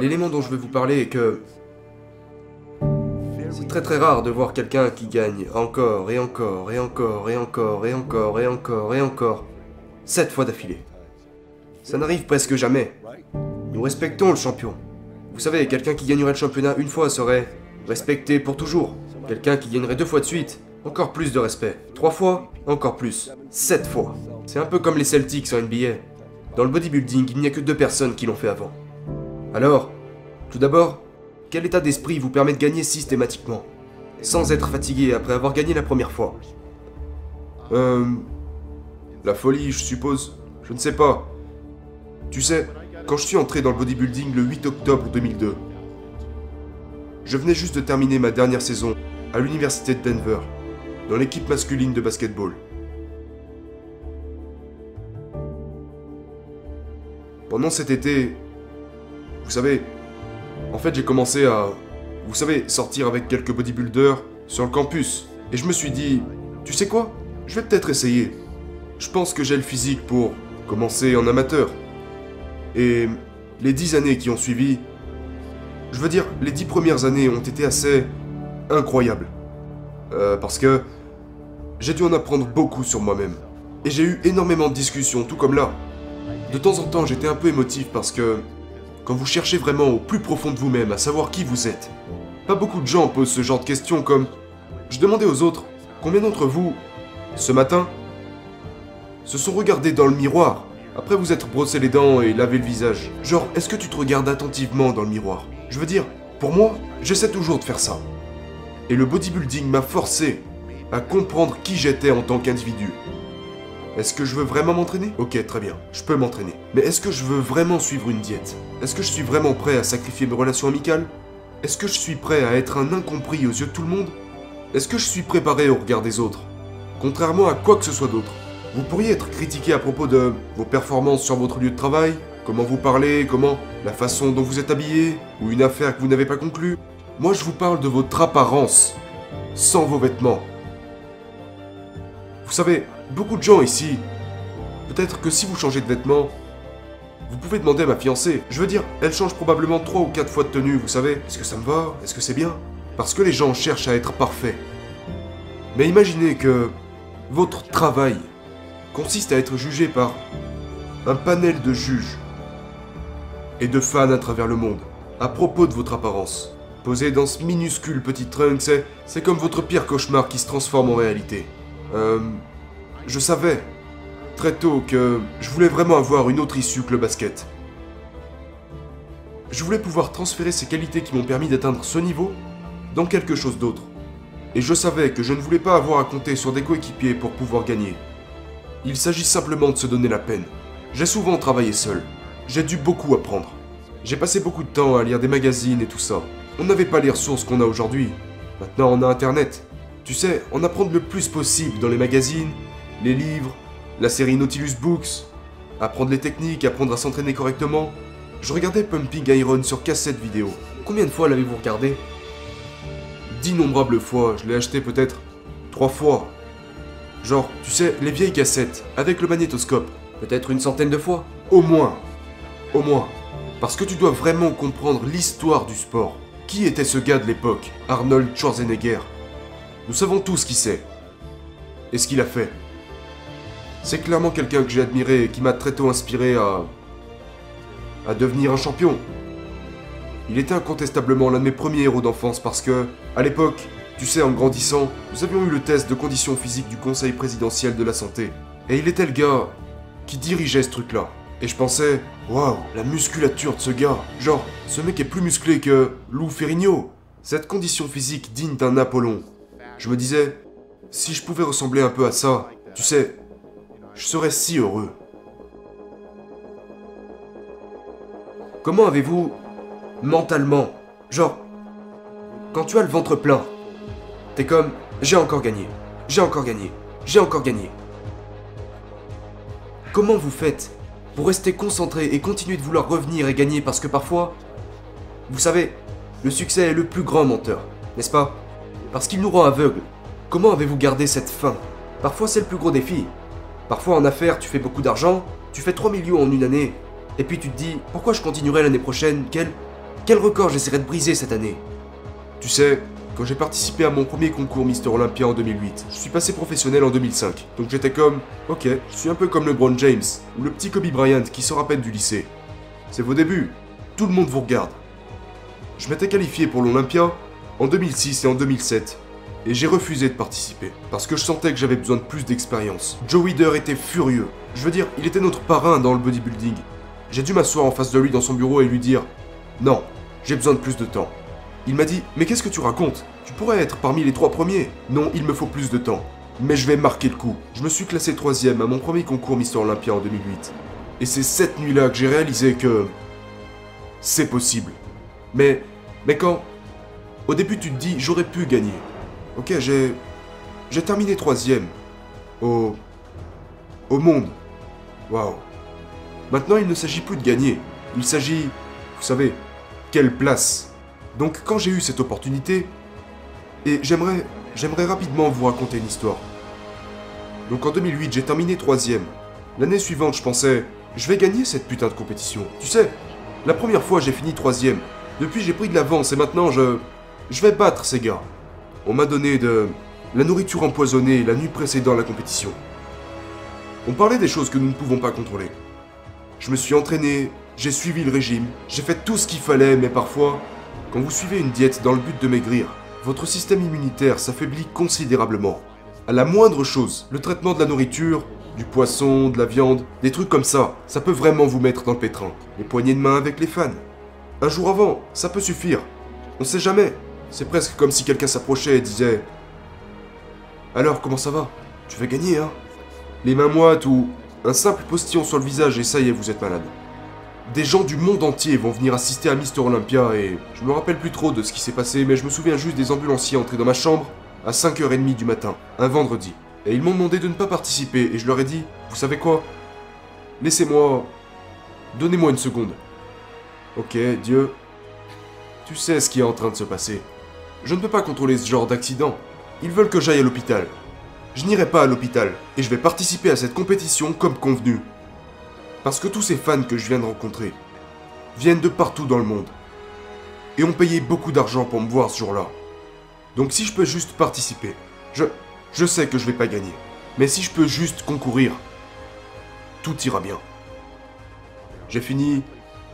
L'élément dont je veux vous parler est que c'est très très rare de voir quelqu'un qui gagne encore et encore et encore et encore et encore et encore et encore sept fois d'affilée. Ça n'arrive presque jamais. Nous respectons le champion. Vous savez, quelqu'un qui gagnerait le championnat une fois serait respecté pour toujours. Quelqu'un qui gagnerait deux fois de suite, encore plus de respect. Trois fois, encore plus. Sept fois. C'est un peu comme les Celtics en NBA. Dans le bodybuilding, il n'y a que deux personnes qui l'ont fait avant. Alors, tout d'abord, quel état d'esprit vous permet de gagner systématiquement Sans être fatigué après avoir gagné la première fois? Euh... La folie, je suppose. Je ne sais pas. Tu sais, quand je suis entré dans le bodybuilding le 8 octobre 2002, je venais juste de terminer ma dernière saison à l'université de Denver, dans l'équipe masculine de basketball. Pendant cet été, vous savez, en fait j'ai commencé à, vous savez, sortir avec quelques bodybuilders sur le campus. Et je me suis dit, tu sais quoi? Je vais peut-être essayer. Je pense que j'ai le physique pour commencer en amateur. Et les dix années qui ont suivi, je veux dire, les dix premières années ont été assez incroyables. Euh, parce que j'ai dû en apprendre beaucoup sur moi-même. Et j'ai eu énormément de discussions, tout comme là. De temps en temps, j'étais un peu émotif parce que quand vous cherchez vraiment au plus profond de vous-même à savoir qui vous êtes, pas beaucoup de gens posent ce genre de questions comme je demandais aux autres combien d'entre vous, ce matin, se sont regardés dans le miroir après vous être brossé les dents et lavé le visage? Genre, est-ce que tu te regardes attentivement dans le miroir? Je veux dire, pour moi, j'essaie toujours de faire ça. Et le bodybuilding m'a forcé à comprendre qui j'étais en tant qu'individu. Est-ce que je veux vraiment m'entraîner? Ok, très bien, je peux m'entraîner. Mais est-ce que je veux vraiment suivre une diète? Est-ce que je suis vraiment prêt à sacrifier mes relations amicales? Est-ce que je suis prêt à être un incompris aux yeux de tout le monde? Est-ce que je suis préparé au regard des autres? Contrairement à quoi que ce soit d'autre. Vous pourriez être critiqué à propos de vos performances sur votre lieu de travail, comment vous parlez, comment la façon dont vous êtes habillé, ou une affaire que vous n'avez pas conclue. Moi, je vous parle de votre apparence, sans vos vêtements. Vous savez, beaucoup de gens ici, peut-être que si vous changez de vêtements, vous pouvez demander à ma fiancée. Je veux dire, elle change probablement 3 ou 4 fois de tenue, vous savez. Est-ce que ça me va? Est-ce que c'est bien? Parce que les gens cherchent à être parfaits. Mais imaginez que votre travail consiste à être jugé par un panel de juges et de fans à travers le monde à propos de votre apparence. Posé dans ce minuscule petit c'est, c'est comme votre pire cauchemar qui se transforme en réalité. Euh, je savais très tôt que je voulais vraiment avoir une autre issue que le basket. Je voulais pouvoir transférer ces qualités qui m'ont permis d'atteindre ce niveau dans quelque chose d'autre. Et je savais que je ne voulais pas avoir à compter sur des coéquipiers pour pouvoir gagner. Il s'agit simplement de se donner la peine. J'ai souvent travaillé seul. J'ai dû beaucoup apprendre. J'ai passé beaucoup de temps à lire des magazines et tout ça. On n'avait pas les ressources qu'on a aujourd'hui. Maintenant, on a Internet. Tu sais, en apprendre le plus possible dans les magazines, les livres, la série Nautilus Books, apprendre les techniques, apprendre à s'entraîner correctement. Je regardais Pumping Iron sur cassette vidéo. Combien de fois l'avez-vous regardé? D'innombrables fois, je l'ai acheté peut-être trois fois. Genre, tu sais, les vieilles cassettes, avec le magnétoscope. Peut-être une centaine de fois. Au moins. Au moins. Parce que tu dois vraiment comprendre l'histoire du sport. Qui était ce gars de l'époque? Arnold Schwarzenegger. Nous savons tous qui c'est. Et ce qu'il a fait. C'est clairement quelqu'un que j'ai admiré et qui m'a très tôt inspiré à. à devenir un champion. Il était incontestablement l'un de mes premiers héros d'enfance parce que, à l'époque, tu sais, en grandissant, nous avions eu le test de conditions physiques du Conseil présidentiel de la santé. Et il était le gars qui dirigeait ce truc-là. Et je pensais, waouh, la musculature de ce gars. Genre, ce mec est plus musclé que Lou Ferrigno. Cette condition physique digne d'un Apollon. Je me disais, si je pouvais ressembler un peu à ça, tu sais, je serais si heureux. Comment avez-vous, mentalement, genre, quand tu as le ventre plein, t'es comme, j'ai encore gagné, j'ai encore gagné, j'ai encore gagné. Comment vous faites pour rester concentré et continuer de vouloir revenir et gagner parce que parfois, vous savez, le succès est le plus grand menteur, n'est-ce pas? Parce qu'il nous rend aveugles. Comment avez-vous gardé cette faim? Parfois c'est le plus gros défi. Parfois en affaires tu fais beaucoup d'argent, tu fais 3 millions en une année, et puis tu te dis pourquoi je continuerai l'année prochaine? Quel record j'essaierai de briser cette année? Tu sais, quand j'ai participé à mon premier concours Mister Olympia en 2008, je suis passé professionnel en 2005. Donc j'étais comme, ok, je suis un peu comme LeBron James ou le petit Kobe Bryant qui sort à du lycée. C'est vos débuts, tout le monde vous regarde. Je m'étais qualifié pour l'Olympia en 2006 et en 2007, et j'ai refusé de participer, parce que je sentais que j'avais besoin de plus d'expérience. Joe Weider était furieux. Je veux dire, il était notre parrain dans le bodybuilding. J'ai dû m'asseoir en face de lui dans son bureau et lui dire Non, j'ai besoin de plus de temps. Il m'a dit Mais qu'est-ce que tu racontes? Tu pourrais être parmi les trois premiers. Non, il me faut plus de temps. Mais je vais marquer le coup. Je me suis classé troisième à mon premier concours Mister Olympia en 2008. Et c'est cette nuit-là que j'ai réalisé que. C'est possible. Mais. Mais quand. Au début, tu te dis J'aurais pu gagner. Ok, j'ai. Terminé troisième. Au. Au monde. Waouh. Maintenant, il ne s'agit plus de gagner. Il s'agit. Vous savez, quelle place. Donc, quand j'ai eu cette opportunité. Et j'aimerais. J'aimerais rapidement vous raconter une histoire. Donc en 2008, j'ai terminé troisième. L'année suivante, je pensais, je vais gagner cette putain de compétition. Tu sais, la première fois, j'ai fini troisième. Depuis, j'ai pris de l'avance et maintenant, je... Je vais battre ces gars. On m'a donné de... La nourriture empoisonnée la nuit précédant la compétition. On parlait des choses que nous ne pouvons pas contrôler. Je me suis entraîné, j'ai suivi le régime, j'ai fait tout ce qu'il fallait, mais parfois, quand vous suivez une diète dans le but de maigrir, votre système immunitaire s'affaiblit considérablement. À la moindre chose, le traitement de la nourriture, du poisson, de la viande, des trucs comme ça, ça peut vraiment vous mettre dans le pétrin. Les poignées de main avec les fans. Un jour avant, ça peut suffire. On sait jamais. C'est presque comme si quelqu'un s'approchait et disait Alors, comment ça va? Tu vas gagner, hein? Les mains moites ou un simple postillon sur le visage et ça y est, vous êtes malade. Des gens du monde entier vont venir assister à Mister Olympia et je me rappelle plus trop de ce qui s'est passé, mais je me souviens juste des ambulanciers entrés dans ma chambre à 5h30 du matin, un vendredi. Et ils m'ont demandé de ne pas participer et je leur ai dit, vous savez quoi? Laissez-moi... Donnez-moi une seconde. Ok, Dieu. Tu sais ce qui est en train de se passer. Je ne peux pas contrôler ce genre d'accident. Ils veulent que j'aille à l'hôpital. Je n'irai pas à l'hôpital et je vais participer à cette compétition comme convenu. Parce que tous ces fans que je viens de rencontrer viennent de partout dans le monde. Et ont payé beaucoup d'argent pour me voir ce jour-là. Donc si je peux juste participer, je, je sais que je vais pas gagner. Mais si je peux juste concourir, tout ira bien. J'ai fini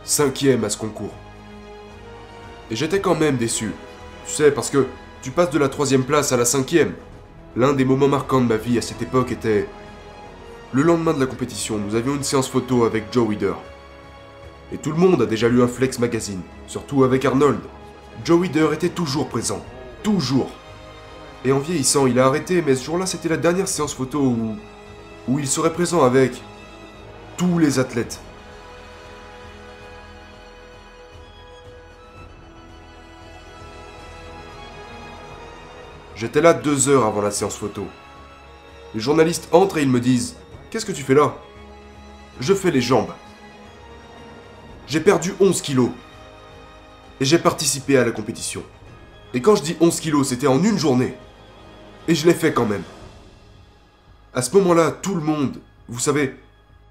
cinquième à ce concours. Et j'étais quand même déçu. Tu sais, parce que tu passes de la troisième place à la cinquième. L'un des moments marquants de ma vie à cette époque était... Le lendemain de la compétition, nous avions une séance photo avec Joe Weider. Et tout le monde a déjà lu un Flex magazine, surtout avec Arnold. Joe Weider était toujours présent. Toujours. Et en vieillissant, il a arrêté, mais ce jour-là, c'était la dernière séance photo où... où il serait présent avec... tous les athlètes. J'étais là deux heures avant la séance photo. Les journalistes entrent et ils me disent Qu'est-ce que tu fais là? Je fais les jambes. J'ai perdu 11 kilos. Et j'ai participé à la compétition. Et quand je dis 11 kilos, c'était en une journée. Et je l'ai fait quand même. À ce moment-là, tout le monde, vous savez,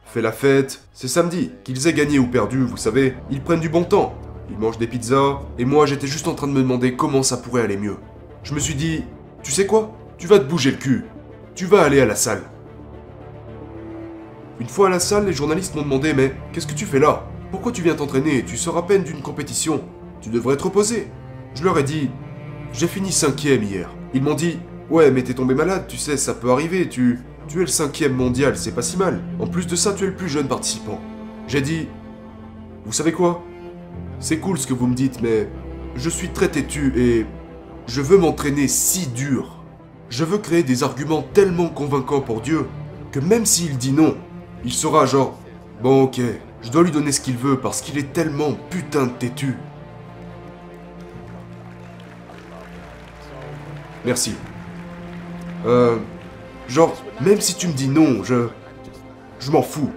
fait la fête. C'est samedi. Qu'ils aient gagné ou perdu, vous savez, ils prennent du bon temps. Ils mangent des pizzas. Et moi, j'étais juste en train de me demander comment ça pourrait aller mieux. Je me suis dit, tu sais quoi? Tu vas te bouger le cul. Tu vas aller à la salle. Une fois à la salle, les journalistes m'ont demandé Mais qu'est-ce que tu fais là? Pourquoi tu viens t'entraîner? Tu sors à peine d'une compétition. Tu devrais te reposer. Je leur ai dit J'ai fini cinquième hier. Ils m'ont dit Ouais, mais t'es tombé malade, tu sais, ça peut arriver, tu. Tu es le cinquième mondial, c'est pas si mal. En plus de ça, tu es le plus jeune participant. J'ai dit Vous savez quoi? C'est cool ce que vous me dites, mais je suis très têtu et je veux m'entraîner si dur. Je veux créer des arguments tellement convaincants pour Dieu que même s'il dit non, il sera genre Bon ok, je dois lui donner ce qu'il veut parce qu'il est tellement putain de têtu. Merci. Euh... Genre, même si tu me dis non, je... Je m'en fous.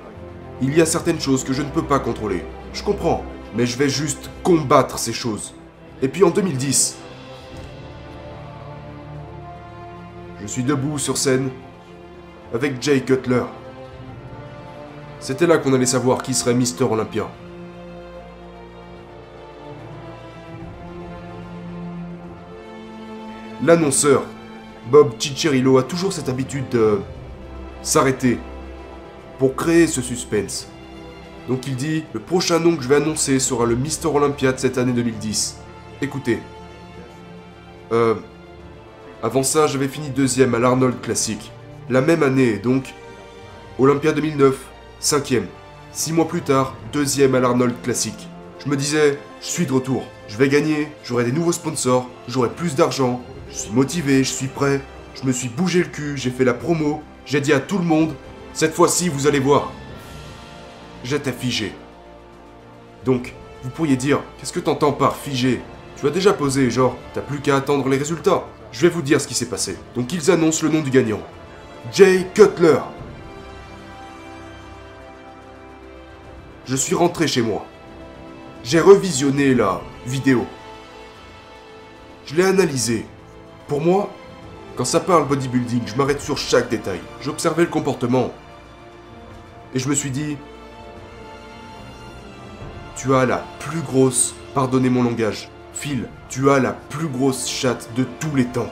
Il y a certaines choses que je ne peux pas contrôler. Je comprends. Mais je vais juste combattre ces choses. Et puis en 2010, Je suis debout sur scène avec Jay Cutler. C'était là qu'on allait savoir qui serait Mister Olympia. L'annonceur, Bob Ciccirillo, a toujours cette habitude de s'arrêter pour créer ce suspense. Donc il dit Le prochain nom que je vais annoncer sera le Mister Olympia de cette année 2010. Écoutez. Euh. Avant ça, j'avais fini deuxième à l'Arnold Classic. La même année, donc. Olympia 2009, cinquième. Six mois plus tard, deuxième à l'Arnold Classic. Je me disais, je suis de retour. Je vais gagner, j'aurai des nouveaux sponsors, j'aurai plus d'argent. Je suis motivé, je suis prêt. Je me suis bougé le cul, j'ai fait la promo. J'ai dit à tout le monde, cette fois-ci, vous allez voir. J'étais figé. Donc, vous pourriez dire, qu'est-ce que t'entends par figé? Tu as déjà posé, genre, t'as plus qu'à attendre les résultats. Je vais vous dire ce qui s'est passé. Donc ils annoncent le nom du gagnant. Jay Cutler. Je suis rentré chez moi. J'ai revisionné la vidéo. Je l'ai analysée. Pour moi, quand ça parle bodybuilding, je m'arrête sur chaque détail. J'observais le comportement. Et je me suis dit, tu as la plus grosse, pardonnez mon langage, Phil, tu as la plus grosse chatte de tous les temps.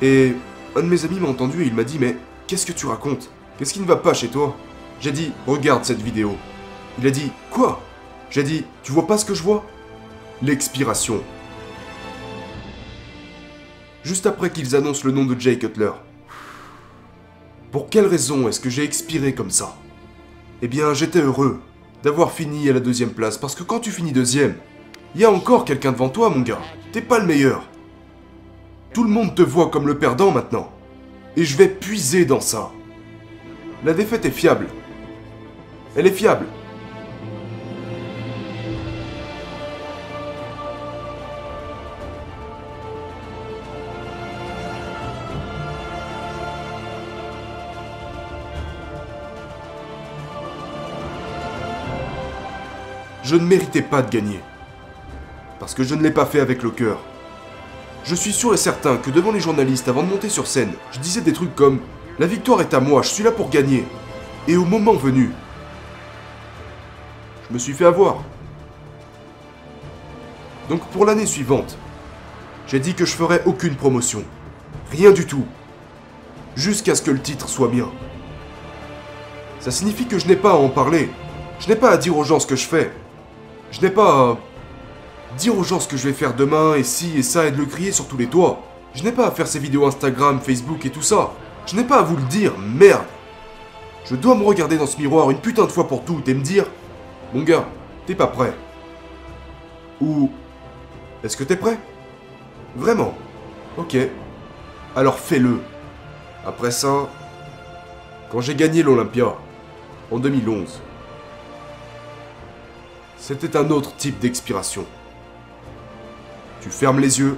Et un de mes amis m'a entendu et il m'a dit Mais qu'est-ce que tu racontes? Qu'est-ce qui ne va pas chez toi? J'ai dit Regarde cette vidéo. Il a dit Quoi? J'ai dit Tu vois pas ce que je vois? L'expiration. Juste après qu'ils annoncent le nom de Jay Cutler. Pour quelle raison est-ce que j'ai expiré comme ça? Eh bien, j'étais heureux d'avoir fini à la deuxième place parce que quand tu finis deuxième, y a encore quelqu'un devant toi, mon gars. T'es pas le meilleur. Tout le monde te voit comme le perdant maintenant. Et je vais puiser dans ça. La défaite est fiable. Elle est fiable. Je ne méritais pas de gagner. Parce que je ne l'ai pas fait avec le cœur. Je suis sûr et certain que devant les journalistes, avant de monter sur scène, je disais des trucs comme La victoire est à moi, je suis là pour gagner. Et au moment venu, je me suis fait avoir. Donc pour l'année suivante, j'ai dit que je ferais aucune promotion. Rien du tout. Jusqu'à ce que le titre soit bien. Ça signifie que je n'ai pas à en parler. Je n'ai pas à dire aux gens ce que je fais. Je n'ai pas à dire aux gens ce que je vais faire demain et si et ça et de le crier sur tous les toits. Je n'ai pas à faire ces vidéos Instagram, Facebook et tout ça. Je n'ai pas à vous le dire, merde. Je dois me regarder dans ce miroir une putain de fois pour toutes et me dire Mon gars, t'es pas prêt. Ou Est-ce que t'es prêt? Vraiment Ok. Alors fais-le. Après ça, quand j'ai gagné l'Olympia, en 2011, c'était un autre type d'expiration. Tu fermes les yeux.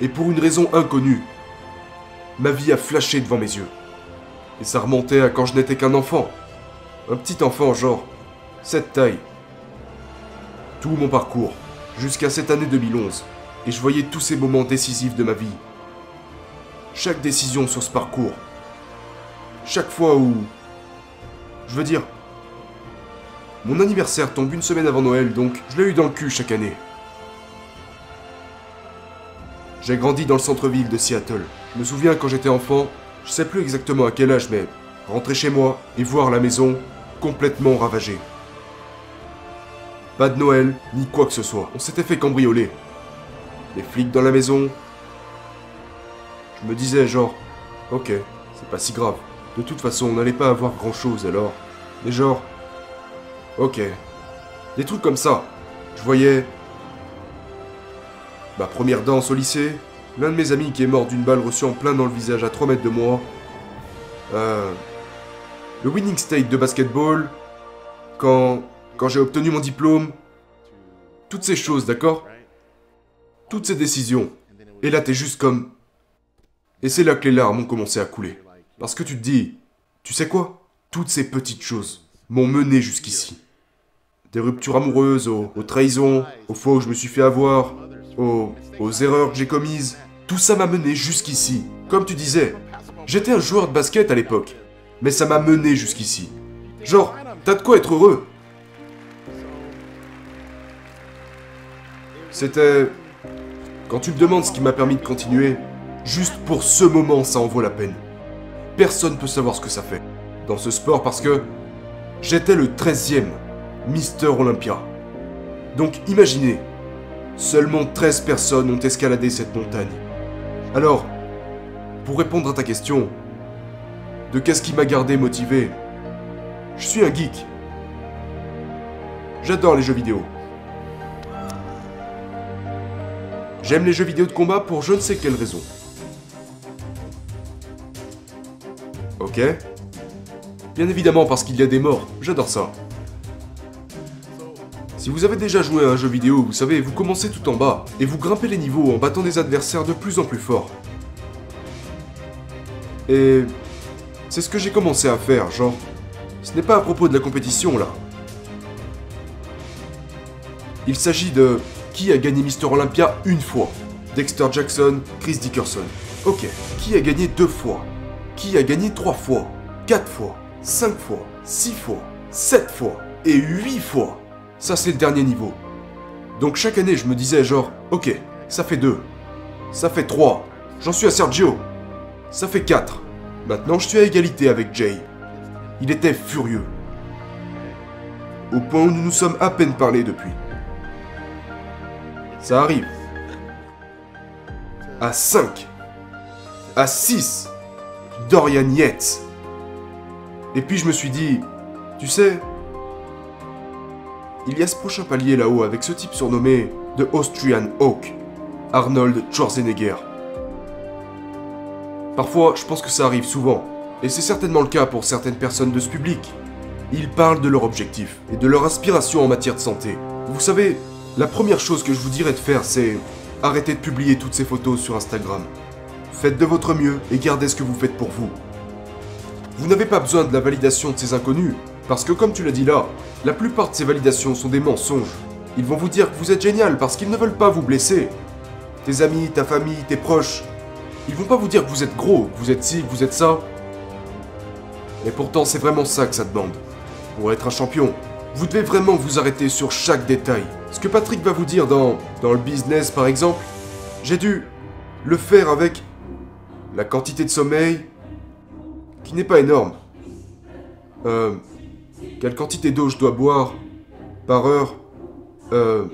Et pour une raison inconnue, ma vie a flashé devant mes yeux. Et ça remontait à quand je n'étais qu'un enfant. Un petit enfant, genre, cette taille. Tout mon parcours, jusqu'à cette année 2011. Et je voyais tous ces moments décisifs de ma vie. Chaque décision sur ce parcours. Chaque fois où... Je veux dire... Mon anniversaire tombe une semaine avant Noël, donc je l'ai eu dans le cul chaque année. J'ai grandi dans le centre-ville de Seattle. Je me souviens quand j'étais enfant, je sais plus exactement à quel âge, mais rentrer chez moi et voir la maison complètement ravagée. Pas de Noël, ni quoi que ce soit. On s'était fait cambrioler. Les flics dans la maison. Je me disais genre, ok, c'est pas si grave. De toute façon, on n'allait pas avoir grand chose alors. Mais genre, ok. Des trucs comme ça. Je voyais Ma première danse au lycée, l'un de mes amis qui est mort d'une balle reçue en plein dans le visage à 3 mètres de moi. Euh, le winning state de basketball. Quand, quand j'ai obtenu mon diplôme. Toutes ces choses, d'accord? Toutes ces décisions. Et là, t'es juste comme. Et c'est là que les larmes ont commencé à couler. Parce que tu te dis, tu sais quoi? Toutes ces petites choses m'ont mené jusqu'ici. Des ruptures amoureuses, aux, aux trahisons, aux fois où je me suis fait avoir, aux, aux erreurs que j'ai commises. Tout ça m'a mené jusqu'ici. Comme tu disais, j'étais un joueur de basket à l'époque. Mais ça m'a mené jusqu'ici. Genre, t'as de quoi être heureux. C'était... Quand tu me demandes ce qui m'a permis de continuer, juste pour ce moment, ça en vaut la peine. Personne peut savoir ce que ça fait dans ce sport parce que j'étais le 13e Mister Olympia. Donc imaginez, seulement 13 personnes ont escaladé cette montagne. Alors, pour répondre à ta question, de qu'est-ce qui m'a gardé motivé? Je suis un geek. J'adore les jeux vidéo. J'aime les jeux vidéo de combat pour je ne sais quelle raison. Ok Bien évidemment parce qu'il y a des morts, j'adore ça. Si vous avez déjà joué à un jeu vidéo, vous savez, vous commencez tout en bas, et vous grimpez les niveaux en battant des adversaires de plus en plus forts. Et... C'est ce que j'ai commencé à faire, genre... Ce n'est pas à propos de la compétition, là. Il s'agit de... Qui a gagné Mister Olympia une fois Dexter Jackson, Chris Dickerson. Ok. Qui a gagné deux fois? Qui a gagné trois fois? Quatre fois? Cinq fois? Six fois? Sept fois? Et huit fois? Ça c'est le dernier niveau. Donc chaque année je me disais genre, ok, ça fait deux. Ça fait trois. J'en suis à Sergio. Ça fait quatre. Maintenant je suis à égalité avec Jay. Il était furieux. Au point où nous nous sommes à peine parlé depuis. Ça arrive. À 5. À 6. Dorian Yates. Et puis je me suis dit, tu sais, il y a ce prochain palier là-haut avec ce type surnommé The Austrian Hawk, Arnold Schwarzenegger. Parfois, je pense que ça arrive souvent, et c'est certainement le cas pour certaines personnes de ce public. Ils parlent de leur objectif et de leur aspiration en matière de santé. Vous savez, la première chose que je vous dirais de faire, c'est arrêter de publier toutes ces photos sur Instagram. Faites de votre mieux et gardez ce que vous faites pour vous. Vous n'avez pas besoin de la validation de ces inconnus, parce que comme tu l'as dit là, la plupart de ces validations sont des mensonges. Ils vont vous dire que vous êtes génial parce qu'ils ne veulent pas vous blesser. Tes amis, ta famille, tes proches, ils vont pas vous dire que vous êtes gros, que vous êtes ci, que vous êtes ça. Et pourtant, c'est vraiment ça que ça demande. Pour être un champion, vous devez vraiment vous arrêter sur chaque détail. Ce que Patrick va vous dire dans, dans le business, par exemple, j'ai dû le faire avec la quantité de sommeil, qui n'est pas énorme. Euh, quelle quantité d'eau je dois boire par heure Euh,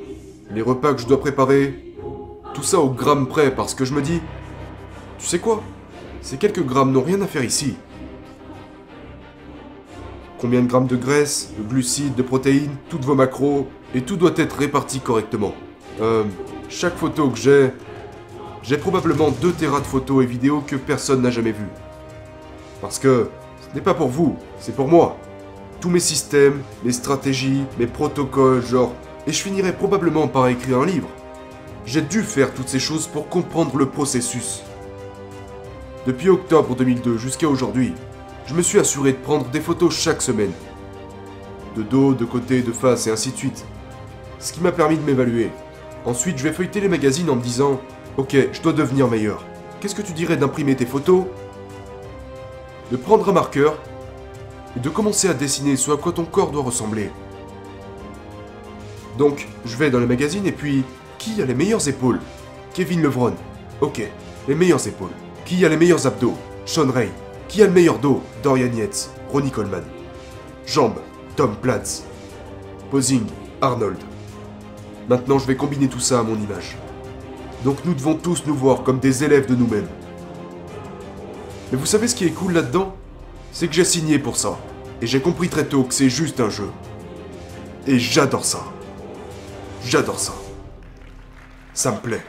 les repas que je dois préparer Tout ça au gramme près parce que je me dis, tu sais quoi? Ces quelques grammes n'ont rien à faire ici. Combien de grammes de graisse, de glucides, de protéines, toutes vos macros, et tout doit être réparti correctement. Euh, chaque photo que j'ai, j'ai probablement 2 terras de photos et vidéos que personne n'a jamais vues. Parce que ce n'est pas pour vous, c'est pour moi. Tous mes systèmes, mes stratégies, mes protocoles, genre, et je finirai probablement par écrire un livre. J'ai dû faire toutes ces choses pour comprendre le processus. Depuis octobre 2002 jusqu'à aujourd'hui, je me suis assuré de prendre des photos chaque semaine. De dos, de côté, de face et ainsi de suite. Ce qui m'a permis de m'évaluer. Ensuite, je vais feuilleter les magazines en me disant Ok, je dois devenir meilleur. Qu'est-ce que tu dirais d'imprimer tes photos? De prendre un marqueur et de commencer à dessiner ce à quoi ton corps doit ressembler. Donc, je vais dans les magazines et puis, qui a les meilleures épaules? Kevin Levron. Ok, les meilleures épaules. Qui a les meilleurs abdos? Sean Ray. Qui a le meilleur dos? Dorian Yates. Ronnie Coleman. Jambes Tom Platz. Posing Arnold. Maintenant, je vais combiner tout ça à mon image. Donc nous devons tous nous voir comme des élèves de nous-mêmes. Mais vous savez ce qui est cool là-dedans? C'est que j'ai signé pour ça. Et j'ai compris très tôt que c'est juste un jeu. Et j'adore ça. J'adore ça. Ça me plaît.